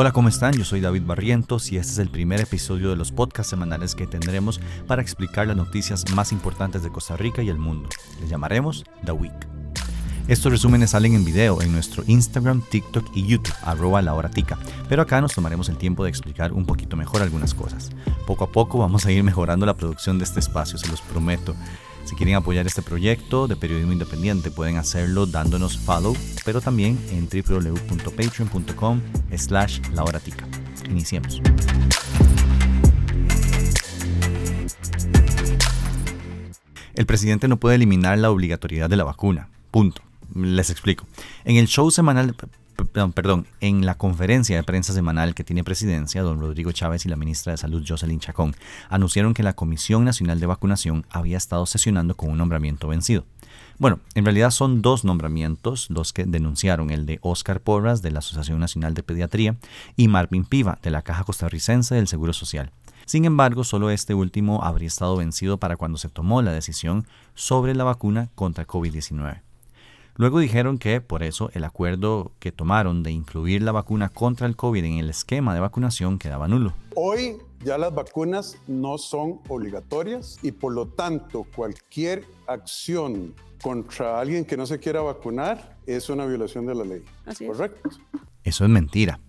Hola, ¿cómo están? Yo soy David Barrientos y este es el primer episodio de los podcasts semanales que tendremos para explicar las noticias más importantes de Costa Rica y el mundo. Le llamaremos The Week. Estos resúmenes salen en video en nuestro Instagram, TikTok y YouTube, arroba la pero acá nos tomaremos el tiempo de explicar un poquito mejor algunas cosas. Poco a poco vamos a ir mejorando la producción de este espacio, se los prometo. Si quieren apoyar este proyecto de periodismo independiente pueden hacerlo dándonos follow, pero también en www.patreon.com slash lahoratica. Iniciemos. El presidente no puede eliminar la obligatoriedad de la vacuna. Punto. Les explico. En el show semanal perdón, en la conferencia de prensa semanal que tiene presidencia, don Rodrigo Chávez y la ministra de Salud, Jocelyn Chacón, anunciaron que la Comisión Nacional de Vacunación había estado sesionando con un nombramiento vencido. Bueno, en realidad son dos nombramientos los que denunciaron, el de Oscar Porras de la Asociación Nacional de Pediatría y Marvin Piva de la Caja Costarricense del Seguro Social. Sin embargo, solo este último habría estado vencido para cuando se tomó la decisión sobre la vacuna contra COVID-19. Luego dijeron que por eso el acuerdo que tomaron de incluir la vacuna contra el COVID en el esquema de vacunación quedaba nulo. Hoy ya las vacunas no son obligatorias y por lo tanto cualquier acción contra alguien que no se quiera vacunar es una violación de la ley. ¿Correcto? Eso es mentira.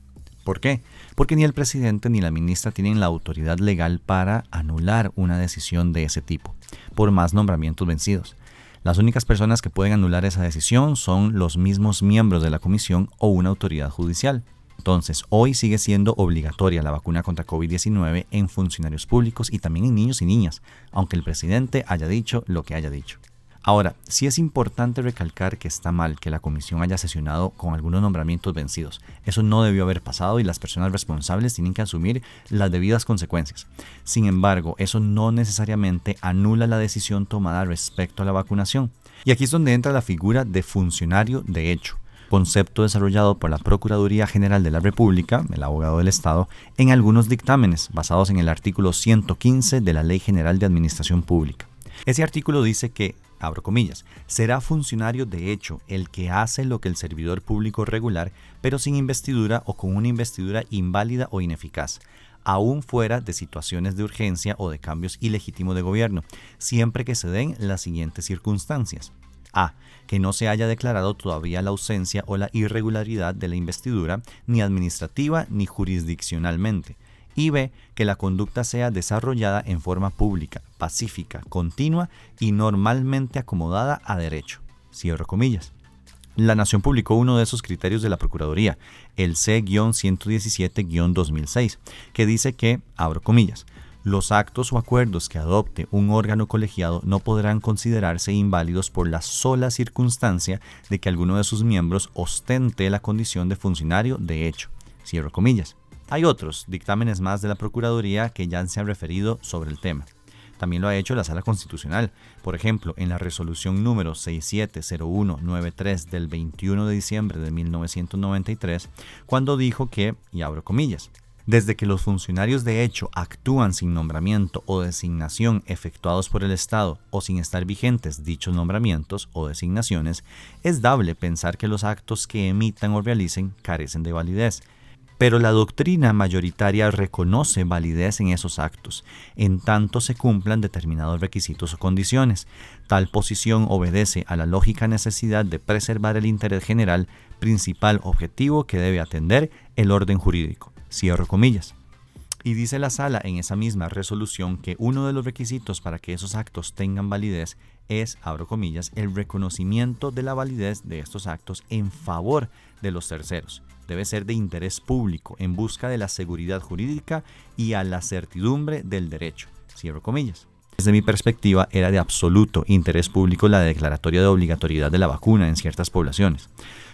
¿Por qué? Porque ni el presidente ni la ministra tienen la autoridad legal para anular una decisión de ese tipo, por más nombramientos vencidos. Las únicas personas que pueden anular esa decisión son los mismos miembros de la comisión o una autoridad judicial. Entonces, hoy sigue siendo obligatoria la vacuna contra COVID-19 en funcionarios públicos y también en niños y niñas, aunque el presidente haya dicho lo que haya dicho. Ahora, sí es importante recalcar que está mal que la comisión haya sesionado con algunos nombramientos vencidos. Eso no debió haber pasado y las personas responsables tienen que asumir las debidas consecuencias. Sin embargo, eso no necesariamente anula la decisión tomada respecto a la vacunación. Y aquí es donde entra la figura de funcionario de hecho concepto desarrollado por la Procuraduría General de la República, el abogado del Estado, en algunos dictámenes basados en el artículo 115 de la Ley General de Administración Pública. Ese artículo dice que abro comillas, será funcionario de hecho el que hace lo que el servidor público regular, pero sin investidura o con una investidura inválida o ineficaz, aún fuera de situaciones de urgencia o de cambios ilegítimos de gobierno, siempre que se den las siguientes circunstancias. A. Que no se haya declarado todavía la ausencia o la irregularidad de la investidura, ni administrativa ni jurisdiccionalmente y B, que la conducta sea desarrollada en forma pública, pacífica, continua y normalmente acomodada a derecho. Cierro comillas. La Nación publicó uno de esos criterios de la Procuraduría, el C-117-2006, que dice que, abro comillas, los actos o acuerdos que adopte un órgano colegiado no podrán considerarse inválidos por la sola circunstancia de que alguno de sus miembros ostente la condición de funcionario de hecho. Cierro comillas. Hay otros dictámenes más de la Procuraduría que ya se han referido sobre el tema. También lo ha hecho la Sala Constitucional, por ejemplo, en la resolución número 670193 del 21 de diciembre de 1993, cuando dijo que, y abro comillas, desde que los funcionarios de hecho actúan sin nombramiento o designación efectuados por el Estado o sin estar vigentes dichos nombramientos o designaciones, es dable pensar que los actos que emitan o realicen carecen de validez pero la doctrina mayoritaria reconoce validez en esos actos, en tanto se cumplan determinados requisitos o condiciones. Tal posición obedece a la lógica necesidad de preservar el interés general, principal objetivo que debe atender el orden jurídico. Cierro comillas. Y dice la sala en esa misma resolución que uno de los requisitos para que esos actos tengan validez es, abro comillas, el reconocimiento de la validez de estos actos en favor de los terceros debe ser de interés público en busca de la seguridad jurídica y a la certidumbre del derecho. Cierro comillas. Desde mi perspectiva, era de absoluto interés público la declaratoria de obligatoriedad de la vacuna en ciertas poblaciones.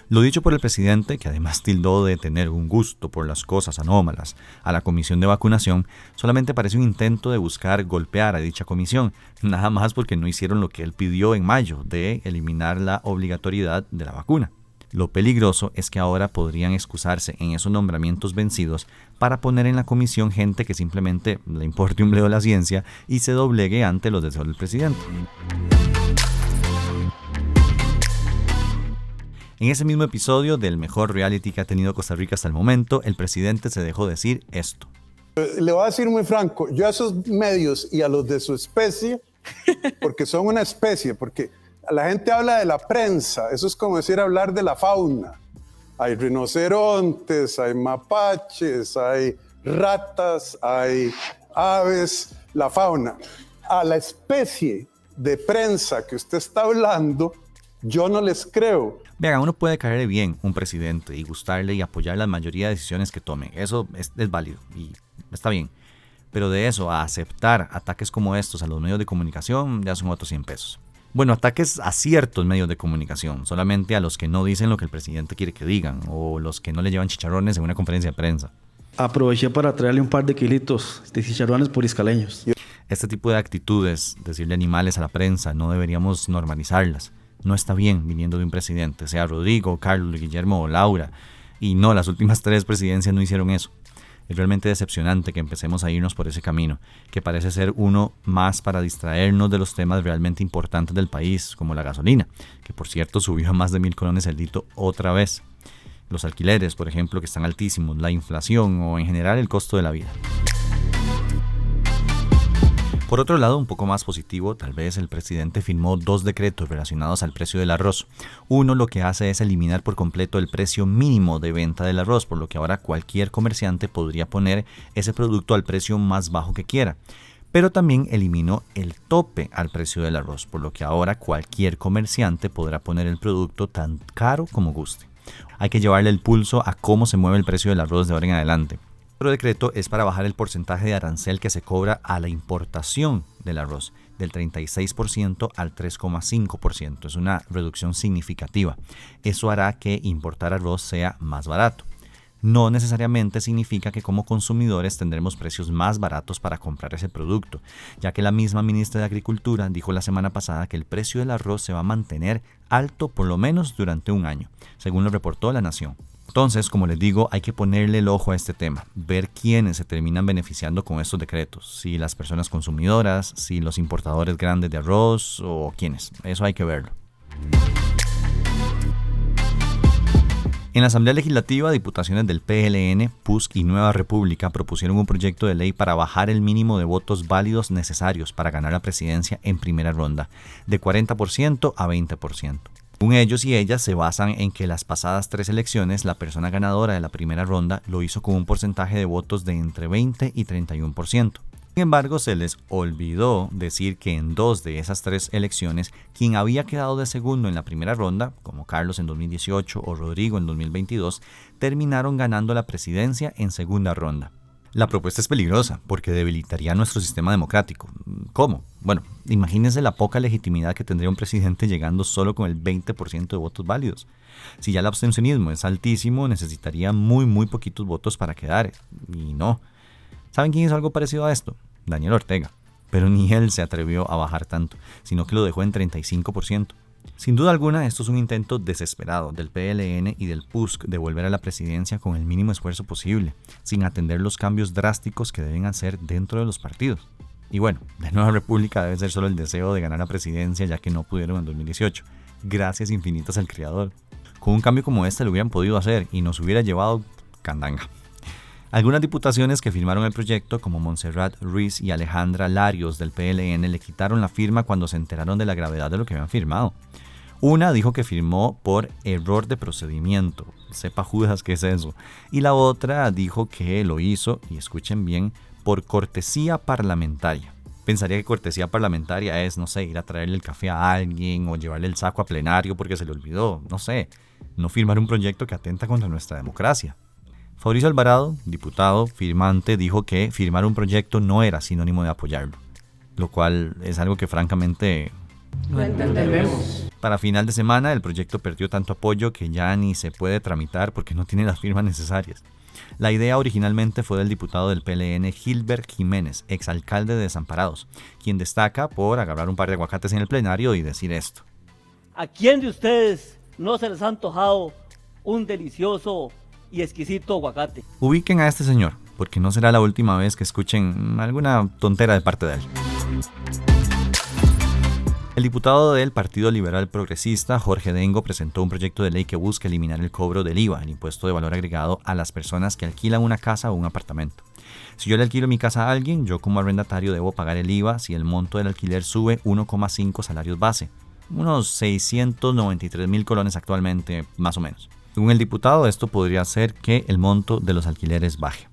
Lo dicho por el presidente, que además tildó de tener un gusto por las cosas anómalas a la comisión de vacunación, solamente parece un intento de buscar golpear a dicha comisión, nada más porque no hicieron lo que él pidió en mayo, de eliminar la obligatoriedad de la vacuna. Lo peligroso es que ahora podrían excusarse en esos nombramientos vencidos para poner en la comisión gente que simplemente le importe un bledo la ciencia y se doblegue ante los deseos del presidente. En ese mismo episodio del mejor reality que ha tenido Costa Rica hasta el momento, el presidente se dejó decir esto. Le voy a decir muy franco, yo a esos medios y a los de su especie, porque son una especie, porque la gente habla de la prensa, eso es como decir hablar de la fauna. Hay rinocerontes, hay mapaches, hay ratas, hay aves, la fauna. A la especie de prensa que usted está hablando, yo no les creo. Vean, uno puede caerle bien un presidente y gustarle y apoyar la mayoría de decisiones que tome. Eso es, es válido y está bien. Pero de eso a aceptar ataques como estos a los medios de comunicación ya son otros 100 pesos. Bueno, ataques a ciertos medios de comunicación, solamente a los que no dicen lo que el presidente quiere que digan o los que no le llevan chicharrones en una conferencia de prensa. Aproveché para traerle un par de kilitos de chicharrones puriscaleños. Este tipo de actitudes, decirle animales a la prensa, no deberíamos normalizarlas. No está bien viniendo de un presidente, sea Rodrigo, Carlos, Guillermo o Laura. Y no, las últimas tres presidencias no hicieron eso. Es realmente decepcionante que empecemos a irnos por ese camino, que parece ser uno más para distraernos de los temas realmente importantes del país, como la gasolina, que por cierto subió a más de mil colones el litro otra vez. Los alquileres, por ejemplo, que están altísimos, la inflación o en general el costo de la vida. Por otro lado, un poco más positivo, tal vez el presidente firmó dos decretos relacionados al precio del arroz. Uno lo que hace es eliminar por completo el precio mínimo de venta del arroz, por lo que ahora cualquier comerciante podría poner ese producto al precio más bajo que quiera pero también eliminó el tope al precio del arroz, por lo que ahora cualquier comerciante podrá poner el producto tan caro como guste. Hay que llevarle el pulso a cómo se mueve el precio del arroz de ahora en adelante. Otro decreto es para bajar el porcentaje de arancel que se cobra a la importación del arroz del 36% al 3,5%. Es una reducción significativa. Eso hará que importar arroz sea más barato. No necesariamente significa que como consumidores tendremos precios más baratos para comprar ese producto, ya que la misma ministra de Agricultura dijo la semana pasada que el precio del arroz se va a mantener alto por lo menos durante un año, según lo reportó La Nación. Entonces, como les digo, hay que ponerle el ojo a este tema, ver quiénes se terminan beneficiando con estos decretos, si las personas consumidoras, si los importadores grandes de arroz o quiénes. Eso hay que verlo. En la Asamblea Legislativa, diputaciones del PLN, PUSC y Nueva República propusieron un proyecto de ley para bajar el mínimo de votos válidos necesarios para ganar la presidencia en primera ronda, de 40% a 20%. Según ellos y ellas se basan en que las pasadas tres elecciones la persona ganadora de la primera ronda lo hizo con un porcentaje de votos de entre 20 y 31%. Sin embargo, se les olvidó decir que en dos de esas tres elecciones, quien había quedado de segundo en la primera ronda, como Carlos en 2018 o Rodrigo en 2022, terminaron ganando la presidencia en segunda ronda. La propuesta es peligrosa porque debilitaría nuestro sistema democrático. ¿Cómo? Bueno, imagínense la poca legitimidad que tendría un presidente llegando solo con el 20% de votos válidos. Si ya el abstencionismo es altísimo, necesitaría muy, muy poquitos votos para quedar. Y no. ¿Saben quién hizo algo parecido a esto? Daniel Ortega. Pero ni él se atrevió a bajar tanto, sino que lo dejó en 35%. Sin duda alguna, esto es un intento desesperado del PLN y del PUSC de volver a la presidencia con el mínimo esfuerzo posible, sin atender los cambios drásticos que deben hacer dentro de los partidos. Y bueno, de Nueva República debe ser solo el deseo de ganar la presidencia ya que no pudieron en 2018. Gracias infinitas al Creador. Con un cambio como este lo hubieran podido hacer y nos hubiera llevado candanga. Algunas diputaciones que firmaron el proyecto, como Montserrat Ruiz y Alejandra Larios del PLN, le quitaron la firma cuando se enteraron de la gravedad de lo que habían firmado. Una dijo que firmó por error de procedimiento, sepa Judas qué es eso, y la otra dijo que lo hizo, y escuchen bien, por cortesía parlamentaria. Pensaría que cortesía parlamentaria es, no sé, ir a traerle el café a alguien o llevarle el saco a plenario porque se le olvidó, no sé, no firmar un proyecto que atenta contra nuestra democracia. Fabricio Alvarado, diputado, firmante, dijo que firmar un proyecto no era sinónimo de apoyarlo, lo cual es algo que francamente no entendemos. Para final de semana el proyecto perdió tanto apoyo que ya ni se puede tramitar porque no tiene las firmas necesarias. La idea originalmente fue del diputado del PLN Gilbert Jiménez, exalcalde de Desamparados, quien destaca por agarrar un par de aguacates en el plenario y decir esto. ¿A quién de ustedes no se les ha antojado un delicioso y exquisito aguacate. Ubiquen a este señor, porque no será la última vez que escuchen alguna tontera de parte de él. El diputado del Partido Liberal Progresista, Jorge Dengo, presentó un proyecto de ley que busca eliminar el cobro del IVA, el impuesto de valor agregado, a las personas que alquilan una casa o un apartamento. Si yo le alquilo mi casa a alguien, yo como arrendatario debo pagar el IVA si el monto del alquiler sube 1,5 salarios base, unos 693 mil colones actualmente, más o menos. Según el diputado, esto podría hacer que el monto de los alquileres baje.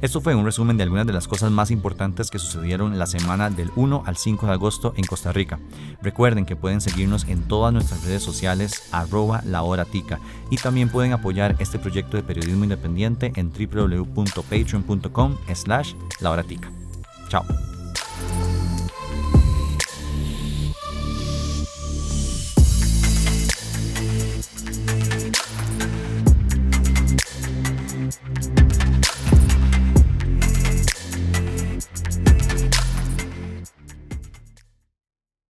Esto fue un resumen de algunas de las cosas más importantes que sucedieron la semana del 1 al 5 de agosto en Costa Rica. Recuerden que pueden seguirnos en todas nuestras redes sociales arroba la hora tica y también pueden apoyar este proyecto de periodismo independiente en www.patreon.com slash la hora tica. Chao.